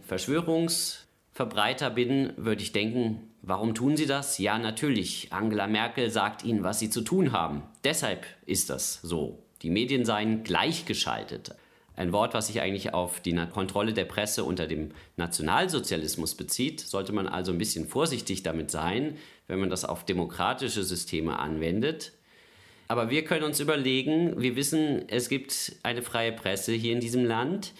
Speaker 3: Verschwörungsverbreiter bin, würde ich denken, warum tun sie das? Ja, natürlich, Angela Merkel sagt ihnen, was sie zu tun haben. Deshalb ist das so. Die Medien seien gleichgeschaltet. Ein Wort, was sich eigentlich auf die Kontrolle der Presse unter dem Nationalsozialismus bezieht, sollte man also ein bisschen vorsichtig damit sein, wenn man das auf demokratische Systeme anwendet. Aber wir können uns überlegen, wir wissen, es gibt eine freie Presse hier in diesem Land.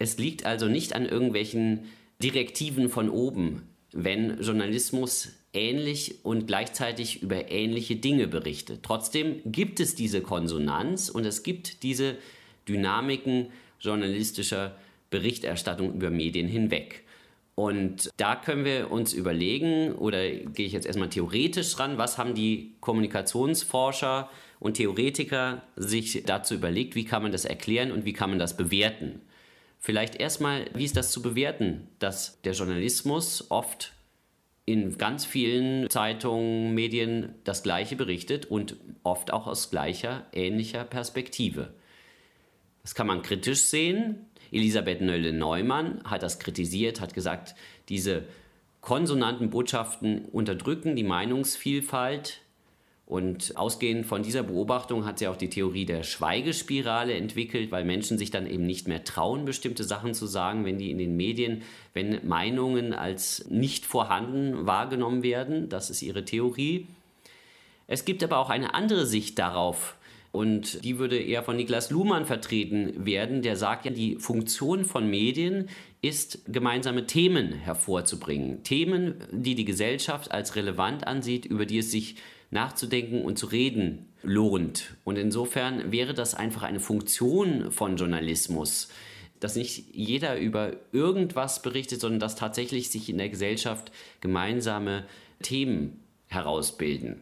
Speaker 3: Es liegt also nicht an irgendwelchen Direktiven von oben, wenn Journalismus ähnlich und gleichzeitig über ähnliche Dinge berichtet. Trotzdem gibt es diese Konsonanz und es gibt diese Dynamiken journalistischer Berichterstattung über Medien hinweg. Und da können wir uns überlegen, oder gehe ich jetzt erstmal theoretisch ran, was haben die Kommunikationsforscher und Theoretiker sich dazu überlegt, wie kann man das erklären und wie kann man das bewerten. Vielleicht erstmal, wie ist das zu bewerten, dass der Journalismus oft in ganz vielen Zeitungen, Medien das Gleiche berichtet und oft auch aus gleicher, ähnlicher Perspektive. Das kann man kritisch sehen. Elisabeth Nölle-Neumann hat das kritisiert, hat gesagt, diese konsonanten Botschaften unterdrücken die Meinungsvielfalt. Und ausgehend von dieser Beobachtung hat sie auch die Theorie der Schweigespirale entwickelt, weil Menschen sich dann eben nicht mehr trauen, bestimmte Sachen zu sagen, wenn die in den Medien, wenn Meinungen als nicht vorhanden wahrgenommen werden. Das ist ihre Theorie. Es gibt aber auch eine andere Sicht darauf, und die würde eher von Niklas Luhmann vertreten werden, der sagt ja, die Funktion von Medien ist, gemeinsame Themen hervorzubringen. Themen, die die Gesellschaft als relevant ansieht, über die es sich nachzudenken und zu reden lohnt. Und insofern wäre das einfach eine Funktion von Journalismus, dass nicht jeder über irgendwas berichtet, sondern dass tatsächlich sich in der Gesellschaft gemeinsame Themen herausbilden.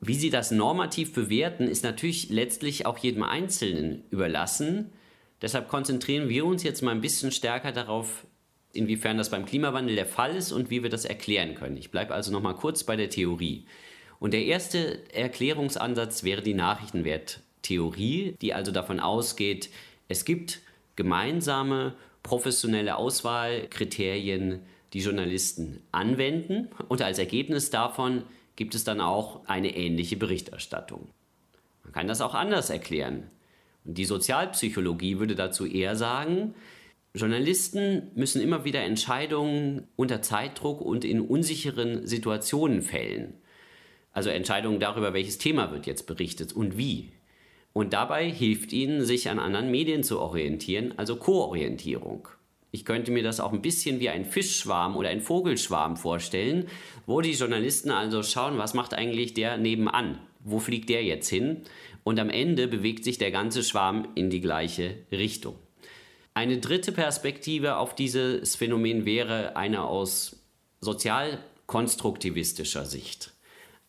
Speaker 3: Wie Sie das normativ bewerten, ist natürlich letztlich auch jedem Einzelnen überlassen. Deshalb konzentrieren wir uns jetzt mal ein bisschen stärker darauf, inwiefern das beim Klimawandel der Fall ist und wie wir das erklären können. Ich bleibe also noch mal kurz bei der Theorie. Und der erste Erklärungsansatz wäre die Nachrichtenwerttheorie, die also davon ausgeht, es gibt gemeinsame professionelle Auswahlkriterien, die Journalisten anwenden und als Ergebnis davon gibt es dann auch eine ähnliche Berichterstattung. Man kann das auch anders erklären. Und die Sozialpsychologie würde dazu eher sagen, Journalisten müssen immer wieder Entscheidungen unter Zeitdruck und in unsicheren Situationen fällen. Also Entscheidungen darüber, welches Thema wird jetzt berichtet und wie. Und dabei hilft ihnen, sich an anderen Medien zu orientieren, also Koorientierung. Ich könnte mir das auch ein bisschen wie ein Fischschwarm oder ein Vogelschwarm vorstellen, wo die Journalisten also schauen, was macht eigentlich der nebenan? Wo fliegt der jetzt hin? Und am Ende bewegt sich der ganze Schwarm in die gleiche Richtung. Eine dritte Perspektive auf dieses Phänomen wäre eine aus sozialkonstruktivistischer Sicht.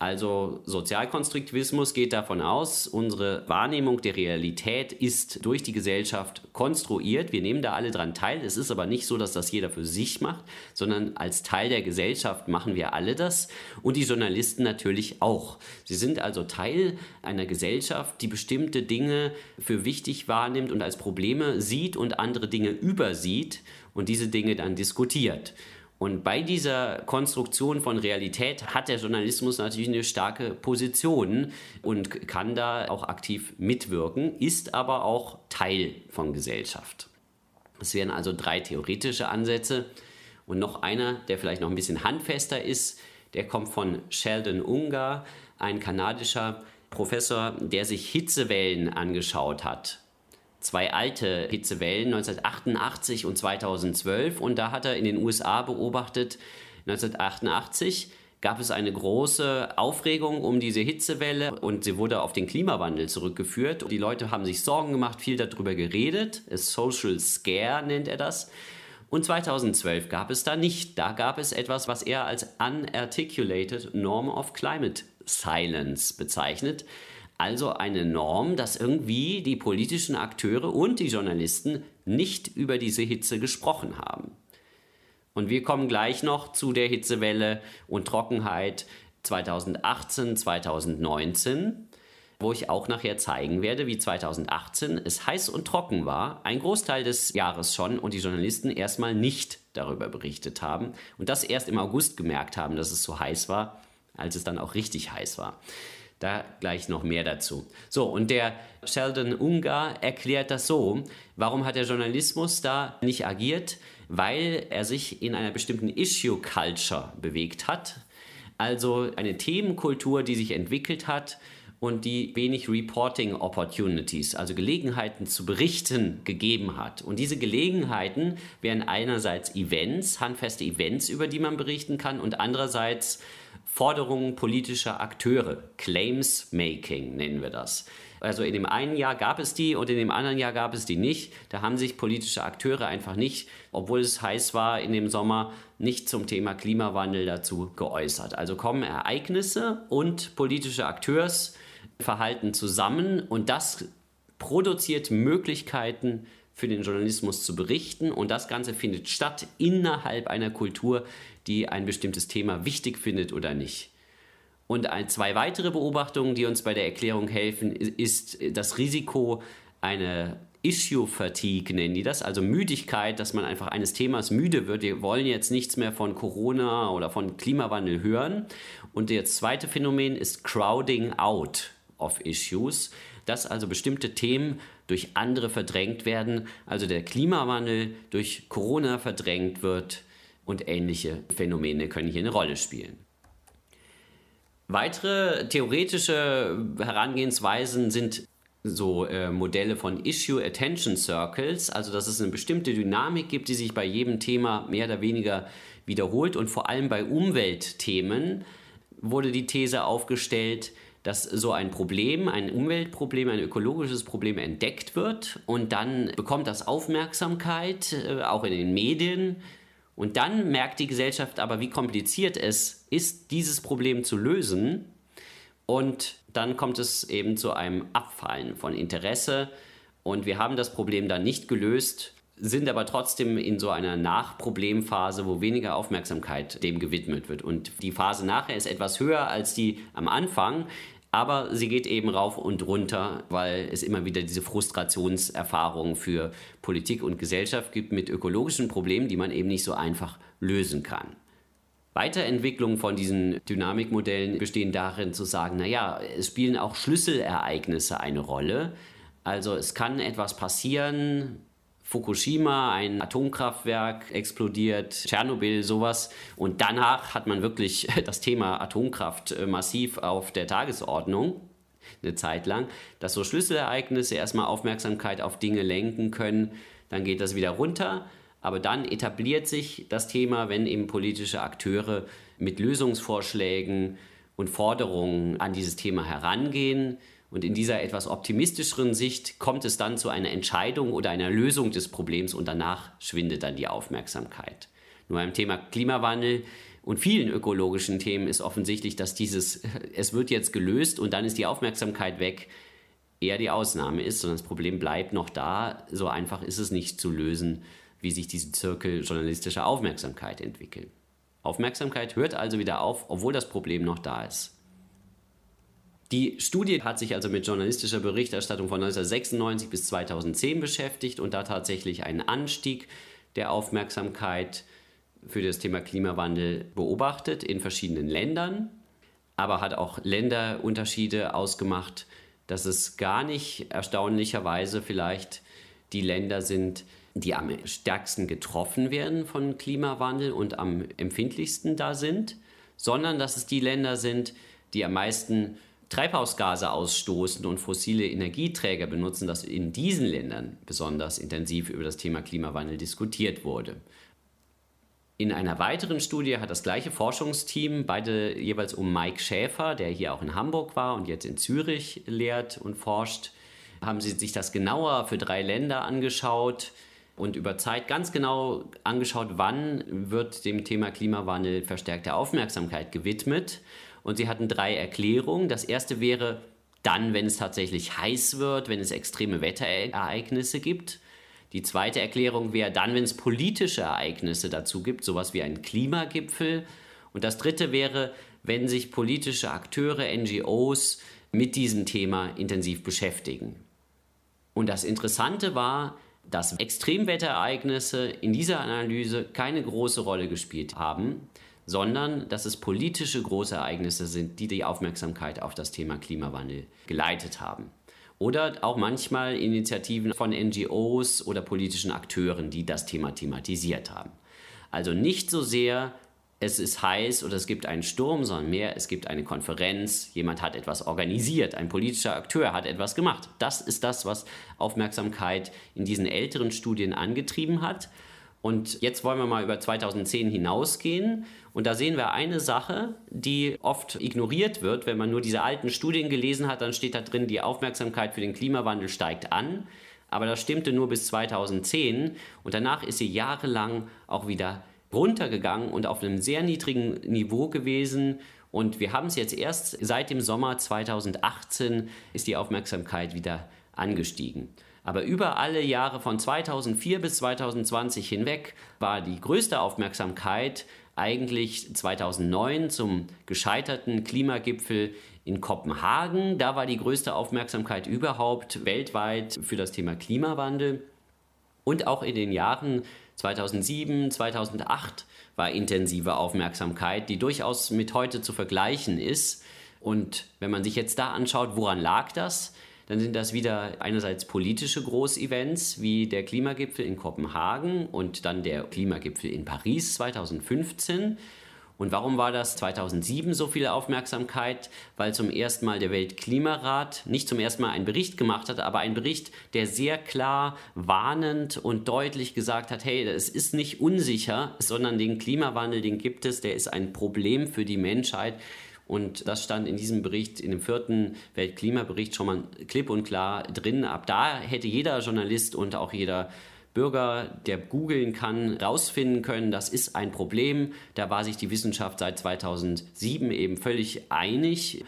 Speaker 3: Also Sozialkonstruktivismus geht davon aus, unsere Wahrnehmung der Realität ist durch die Gesellschaft konstruiert. Wir nehmen da alle dran teil. Es ist aber nicht so, dass das jeder für sich macht, sondern als Teil der Gesellschaft machen wir alle das und die Journalisten natürlich auch. Sie sind also Teil einer Gesellschaft, die bestimmte Dinge für wichtig wahrnimmt und als Probleme sieht und andere Dinge übersieht und diese Dinge dann diskutiert. Und bei dieser Konstruktion von Realität hat der Journalismus natürlich eine starke Position und kann da auch aktiv mitwirken, ist aber auch Teil von Gesellschaft. Es wären also drei theoretische Ansätze und noch einer, der vielleicht noch ein bisschen handfester ist, der kommt von Sheldon Ungar, ein kanadischer Professor, der sich Hitzewellen angeschaut hat zwei alte Hitzewellen, 1988 und 2012. Und da hat er in den USA beobachtet, 1988 gab es eine große Aufregung um diese Hitzewelle und sie wurde auf den Klimawandel zurückgeführt. Die Leute haben sich Sorgen gemacht, viel darüber geredet. A Social Scare nennt er das. Und 2012 gab es da nicht. Da gab es etwas, was er als Unarticulated Norm of Climate Silence bezeichnet. Also eine Norm, dass irgendwie die politischen Akteure und die Journalisten nicht über diese Hitze gesprochen haben. Und wir kommen gleich noch zu der Hitzewelle und Trockenheit 2018, 2019, wo ich auch nachher zeigen werde, wie 2018 es heiß und trocken war, ein Großteil des Jahres schon, und die Journalisten erstmal nicht darüber berichtet haben und das erst im August gemerkt haben, dass es so heiß war, als es dann auch richtig heiß war. Da gleich noch mehr dazu. So, und der Sheldon Ungar erklärt das so. Warum hat der Journalismus da nicht agiert? Weil er sich in einer bestimmten Issue-Culture bewegt hat. Also eine Themenkultur, die sich entwickelt hat und die wenig Reporting Opportunities, also Gelegenheiten zu berichten, gegeben hat. Und diese Gelegenheiten wären einerseits Events, handfeste Events, über die man berichten kann, und andererseits Forderungen politischer Akteure, Claims Making nennen wir das. Also in dem einen Jahr gab es die und in dem anderen Jahr gab es die nicht. Da haben sich politische Akteure einfach nicht, obwohl es heiß war in dem Sommer, nicht zum Thema Klimawandel dazu geäußert. Also kommen Ereignisse und politische Akteursverhalten zusammen und das produziert Möglichkeiten für den Journalismus zu berichten und das Ganze findet statt innerhalb einer Kultur, die ein bestimmtes Thema wichtig findet oder nicht. Und zwei weitere Beobachtungen, die uns bei der Erklärung helfen, ist das Risiko einer Issue Fatigue nennen die das, also Müdigkeit, dass man einfach eines Themas müde wird. Wir wollen jetzt nichts mehr von Corona oder von Klimawandel hören. Und das zweite Phänomen ist Crowding out of Issues, dass also bestimmte Themen durch andere verdrängt werden, also der Klimawandel durch Corona verdrängt wird und ähnliche Phänomene können hier eine Rolle spielen. Weitere theoretische Herangehensweisen sind so äh, Modelle von Issue Attention Circles, also dass es eine bestimmte Dynamik gibt, die sich bei jedem Thema mehr oder weniger wiederholt. Und vor allem bei Umweltthemen wurde die These aufgestellt, dass so ein Problem, ein Umweltproblem, ein ökologisches Problem entdeckt wird und dann bekommt das Aufmerksamkeit, äh, auch in den Medien. Und dann merkt die Gesellschaft aber, wie kompliziert es ist, dieses Problem zu lösen. Und dann kommt es eben zu einem Abfallen von Interesse. Und wir haben das Problem dann nicht gelöst, sind aber trotzdem in so einer Nachproblemphase, wo weniger Aufmerksamkeit dem gewidmet wird. Und die Phase nachher ist etwas höher als die am Anfang, aber sie geht eben rauf und runter, weil es immer wieder diese Frustrationserfahrungen für Politik und Gesellschaft gibt mit ökologischen Problemen, die man eben nicht so einfach lösen kann. Weiterentwicklungen von diesen Dynamikmodellen bestehen darin zu sagen, naja, es spielen auch Schlüsselereignisse eine Rolle. Also es kann etwas passieren, Fukushima, ein Atomkraftwerk explodiert, Tschernobyl, sowas. Und danach hat man wirklich das Thema Atomkraft äh, massiv auf der Tagesordnung, eine Zeit lang, dass so Schlüsselereignisse erstmal Aufmerksamkeit auf Dinge lenken können, dann geht das wieder runter. Aber dann etabliert sich das Thema, wenn eben politische Akteure mit Lösungsvorschlägen und Forderungen an dieses Thema herangehen, und in dieser etwas optimistischeren Sicht kommt es dann zu einer Entscheidung oder einer Lösung des Problems und danach schwindet dann die Aufmerksamkeit. Nur beim Thema Klimawandel und vielen ökologischen Themen ist offensichtlich, dass dieses, es wird jetzt gelöst und dann ist die Aufmerksamkeit weg, eher die Ausnahme ist, sondern das Problem bleibt noch da. So einfach ist es nicht zu lösen, wie sich diese Zirkel journalistischer Aufmerksamkeit entwickeln. Aufmerksamkeit hört also wieder auf, obwohl das Problem noch da ist. Die Studie hat sich also mit journalistischer Berichterstattung von 1996 bis 2010 beschäftigt und da tatsächlich einen Anstieg der Aufmerksamkeit für das Thema Klimawandel beobachtet in verschiedenen Ländern, aber hat auch Länderunterschiede ausgemacht, dass es gar nicht erstaunlicherweise vielleicht die Länder sind, die am stärksten getroffen werden von Klimawandel und am empfindlichsten da sind, sondern dass es die Länder sind, die am meisten Treibhausgase ausstoßen und fossile Energieträger benutzen, dass in diesen Ländern besonders intensiv über das Thema Klimawandel diskutiert wurde. In einer weiteren Studie hat das gleiche Forschungsteam, beide jeweils um Mike Schäfer, der hier auch in Hamburg war und jetzt in Zürich lehrt und forscht, haben sie sich das genauer für drei Länder angeschaut und über Zeit ganz genau angeschaut, wann wird dem Thema Klimawandel verstärkte Aufmerksamkeit gewidmet. Und sie hatten drei Erklärungen. Das erste wäre dann, wenn es tatsächlich heiß wird, wenn es extreme Wetterereignisse gibt. Die zweite Erklärung wäre dann, wenn es politische Ereignisse dazu gibt, sowas wie einen Klimagipfel. Und das dritte wäre, wenn sich politische Akteure, NGOs mit diesem Thema intensiv beschäftigen. Und das Interessante war, dass Extremwetterereignisse in dieser Analyse keine große Rolle gespielt haben, sondern dass es politische große Ereignisse sind, die die Aufmerksamkeit auf das Thema Klimawandel geleitet haben. Oder auch manchmal Initiativen von NGOs oder politischen Akteuren, die das Thema thematisiert haben. Also nicht so sehr, es ist heiß oder es gibt einen Sturm, sondern mehr, es gibt eine Konferenz, jemand hat etwas organisiert, ein politischer Akteur hat etwas gemacht. Das ist das, was Aufmerksamkeit in diesen älteren Studien angetrieben hat. Und jetzt wollen wir mal über 2010 hinausgehen. Und da sehen wir eine Sache, die oft ignoriert wird. Wenn man nur diese alten Studien gelesen hat, dann steht da drin, die Aufmerksamkeit für den Klimawandel steigt an. Aber das stimmte nur bis 2010. Und danach ist sie jahrelang auch wieder runtergegangen und auf einem sehr niedrigen Niveau gewesen. Und wir haben es jetzt erst seit dem Sommer 2018 ist die Aufmerksamkeit wieder angestiegen. Aber über alle Jahre von 2004 bis 2020 hinweg war die größte Aufmerksamkeit eigentlich 2009 zum gescheiterten Klimagipfel in Kopenhagen. Da war die größte Aufmerksamkeit überhaupt weltweit für das Thema Klimawandel. Und auch in den Jahren 2007, 2008 war intensive Aufmerksamkeit, die durchaus mit heute zu vergleichen ist. Und wenn man sich jetzt da anschaut, woran lag das? Dann sind das wieder einerseits politische Großevents wie der Klimagipfel in Kopenhagen und dann der Klimagipfel in Paris 2015. Und warum war das 2007 so viel Aufmerksamkeit? Weil zum ersten Mal der Weltklimarat nicht zum ersten Mal einen Bericht gemacht hat, aber einen Bericht, der sehr klar warnend und deutlich gesagt hat, hey, es ist nicht unsicher, sondern den Klimawandel, den gibt es, der ist ein Problem für die Menschheit. Und das stand in diesem Bericht, in dem vierten Weltklimabericht schon mal klipp und klar drin. Ab da hätte jeder Journalist und auch jeder Bürger, der googeln kann, rausfinden können, das ist ein Problem. Da war sich die Wissenschaft seit 2007 eben völlig einig.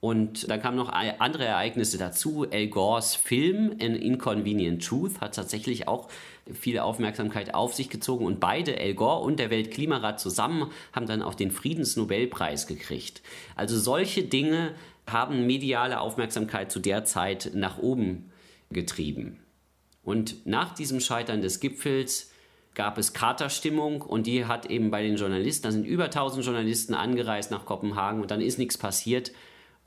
Speaker 3: Und dann kamen noch andere Ereignisse dazu. Al Gores Film An Inconvenient Truth hat tatsächlich auch viel Aufmerksamkeit auf sich gezogen und beide, Al Gore und der Weltklimarat zusammen, haben dann auch den Friedensnobelpreis gekriegt. Also solche Dinge haben mediale Aufmerksamkeit zu der Zeit nach oben getrieben. Und nach diesem Scheitern des Gipfels gab es Katerstimmung und die hat eben bei den Journalisten, da sind über 1000 Journalisten angereist nach Kopenhagen und dann ist nichts passiert.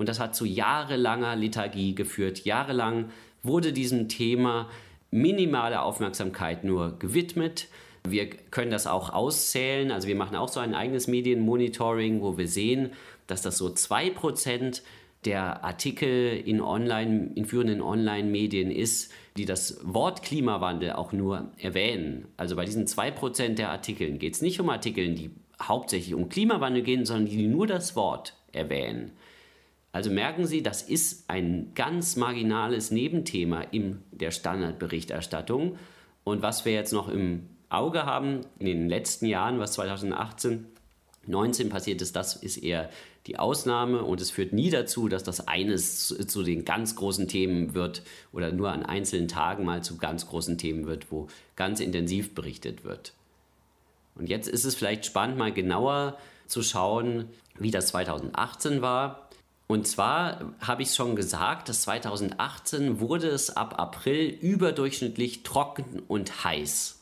Speaker 3: Und das hat zu jahrelanger Lethargie geführt. Jahrelang wurde diesem Thema minimale Aufmerksamkeit nur gewidmet. Wir können das auch auszählen. Also wir machen auch so ein eigenes Medienmonitoring, wo wir sehen, dass das so 2% der Artikel in, online, in führenden Online-Medien ist, die das Wort Klimawandel auch nur erwähnen. Also bei diesen 2% der Artikeln geht es nicht um Artikel, die hauptsächlich um Klimawandel gehen, sondern die nur das Wort erwähnen. Also merken Sie, das ist ein ganz marginales Nebenthema in der Standardberichterstattung. Und was wir jetzt noch im Auge haben in den letzten Jahren, was 2018 19 passiert ist, das ist eher die Ausnahme und es führt nie dazu, dass das eines zu den ganz großen Themen wird oder nur an einzelnen Tagen mal zu ganz großen Themen wird, wo ganz intensiv berichtet wird. Und jetzt ist es vielleicht spannend, mal genauer zu schauen, wie das 2018 war. Und zwar habe ich schon gesagt, dass 2018 wurde es ab April überdurchschnittlich trocken und heiß.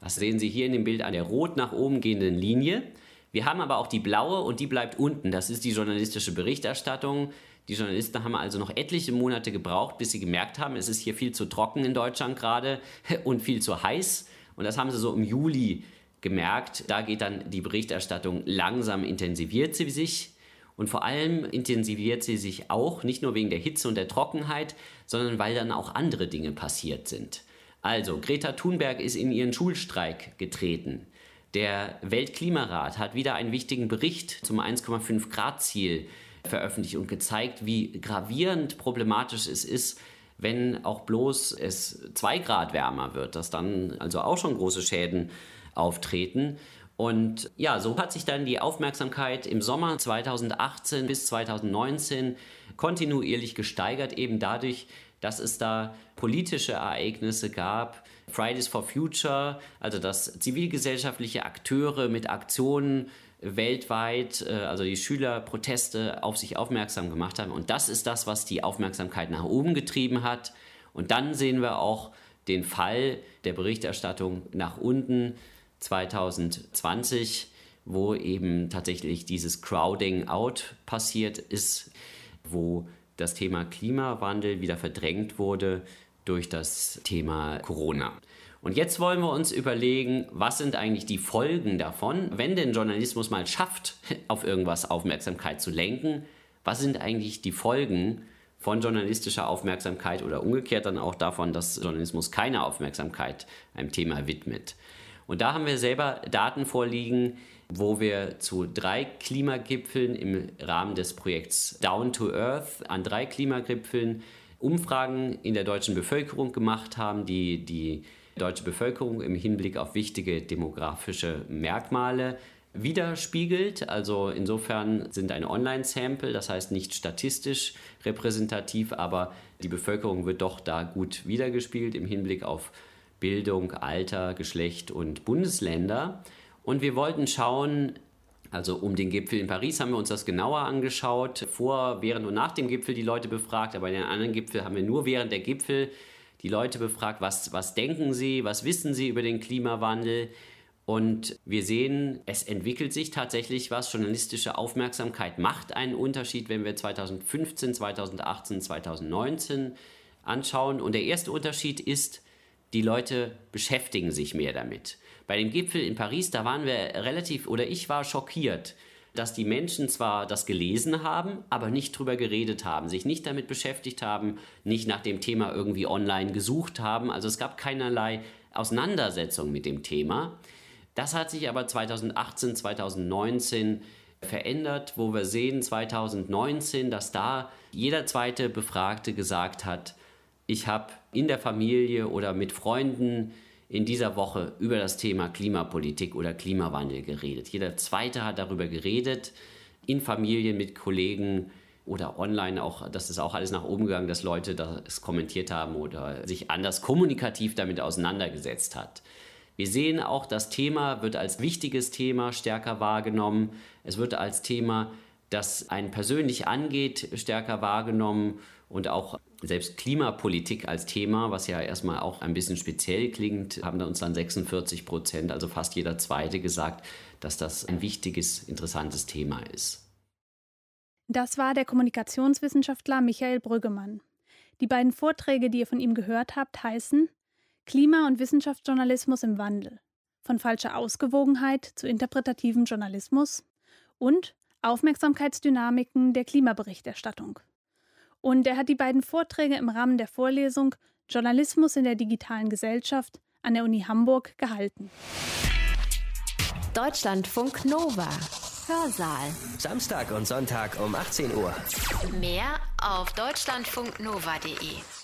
Speaker 3: Das sehen Sie hier in dem Bild an der rot nach oben gehenden Linie. Wir haben aber auch die blaue und die bleibt unten. Das ist die journalistische Berichterstattung. Die Journalisten haben also noch etliche Monate gebraucht, bis sie gemerkt haben, es ist hier viel zu trocken in Deutschland gerade und viel zu heiß. Und das haben sie so im Juli gemerkt. Da geht dann die Berichterstattung langsam, intensiviert sie sich. Und vor allem intensiviert sie sich auch, nicht nur wegen der Hitze und der Trockenheit, sondern weil dann auch andere Dinge passiert sind. Also, Greta Thunberg ist in ihren Schulstreik getreten. Der Weltklimarat hat wieder einen wichtigen Bericht zum 1,5 Grad Ziel veröffentlicht und gezeigt, wie gravierend problematisch es ist, wenn auch bloß es 2 Grad wärmer wird, dass dann also auch schon große Schäden auftreten. Und ja, so hat sich dann die Aufmerksamkeit im Sommer 2018 bis 2019 kontinuierlich gesteigert, eben dadurch, dass es da politische Ereignisse gab, Fridays for Future, also dass zivilgesellschaftliche Akteure mit Aktionen weltweit, äh, also die Schülerproteste auf sich aufmerksam gemacht haben. Und das ist das, was die Aufmerksamkeit nach oben getrieben hat. Und dann sehen wir auch den Fall der Berichterstattung nach unten 2020, wo eben tatsächlich dieses Crowding out passiert ist, wo das Thema Klimawandel wieder verdrängt wurde durch das Thema Corona. Und jetzt wollen wir uns überlegen, was sind eigentlich die Folgen davon, wenn denn Journalismus mal schafft, auf irgendwas Aufmerksamkeit zu lenken. Was sind eigentlich die Folgen von journalistischer Aufmerksamkeit oder umgekehrt dann auch davon, dass Journalismus keine Aufmerksamkeit einem Thema widmet? Und da haben wir selber Daten vorliegen, wo wir zu drei Klimagipfeln im Rahmen des Projekts Down to Earth an drei Klimagipfeln Umfragen in der deutschen Bevölkerung gemacht haben, die die deutsche Bevölkerung im Hinblick auf wichtige demografische Merkmale widerspiegelt. Also insofern sind ein Online-Sample, das heißt nicht statistisch repräsentativ, aber die Bevölkerung wird doch da gut wiedergespiegelt im Hinblick auf Bildung, Alter, Geschlecht und Bundesländer. Und wir wollten schauen, also um den Gipfel in Paris haben wir uns das genauer angeschaut, vor, während und nach dem Gipfel die Leute befragt, aber in den anderen Gipfel haben wir nur während der Gipfel die Leute befragt, was, was denken sie, was wissen sie über den Klimawandel. Und wir sehen, es entwickelt sich tatsächlich was. Journalistische Aufmerksamkeit macht einen Unterschied, wenn wir 2015, 2018, 2019 anschauen. Und der erste Unterschied ist, die Leute beschäftigen sich mehr damit. Bei dem Gipfel in Paris, da waren wir relativ, oder ich war schockiert, dass die Menschen zwar das gelesen haben, aber nicht drüber geredet haben, sich nicht damit beschäftigt haben, nicht nach dem Thema irgendwie online gesucht haben. Also es gab keinerlei Auseinandersetzung mit dem Thema. Das hat sich aber 2018, 2019 verändert, wo wir sehen 2019, dass da jeder zweite Befragte gesagt hat, ich habe in der Familie oder mit Freunden in dieser Woche über das Thema Klimapolitik oder Klimawandel geredet. Jeder zweite hat darüber geredet, in Familien mit Kollegen oder online auch, das ist auch alles nach oben gegangen, dass Leute das kommentiert haben oder sich anders kommunikativ damit auseinandergesetzt hat. Wir sehen auch, das Thema wird als wichtiges Thema stärker wahrgenommen. Es wird als Thema, das einen persönlich angeht, stärker wahrgenommen und auch selbst Klimapolitik als Thema, was ja erstmal auch ein bisschen speziell klingt, haben uns dann 46 Prozent, also fast jeder Zweite gesagt, dass das ein wichtiges, interessantes Thema ist.
Speaker 2: Das war der Kommunikationswissenschaftler Michael Brüggemann. Die beiden Vorträge, die ihr von ihm gehört habt, heißen Klima- und Wissenschaftsjournalismus im Wandel. Von falscher Ausgewogenheit zu interpretativem Journalismus und Aufmerksamkeitsdynamiken der Klimaberichterstattung. Und er hat die beiden Vorträge im Rahmen der Vorlesung Journalismus in der digitalen Gesellschaft an der Uni Hamburg gehalten.
Speaker 1: Deutschlandfunk Nova. Hörsaal.
Speaker 4: Samstag und Sonntag um 18 Uhr.
Speaker 1: Mehr auf deutschlandfunknova.de.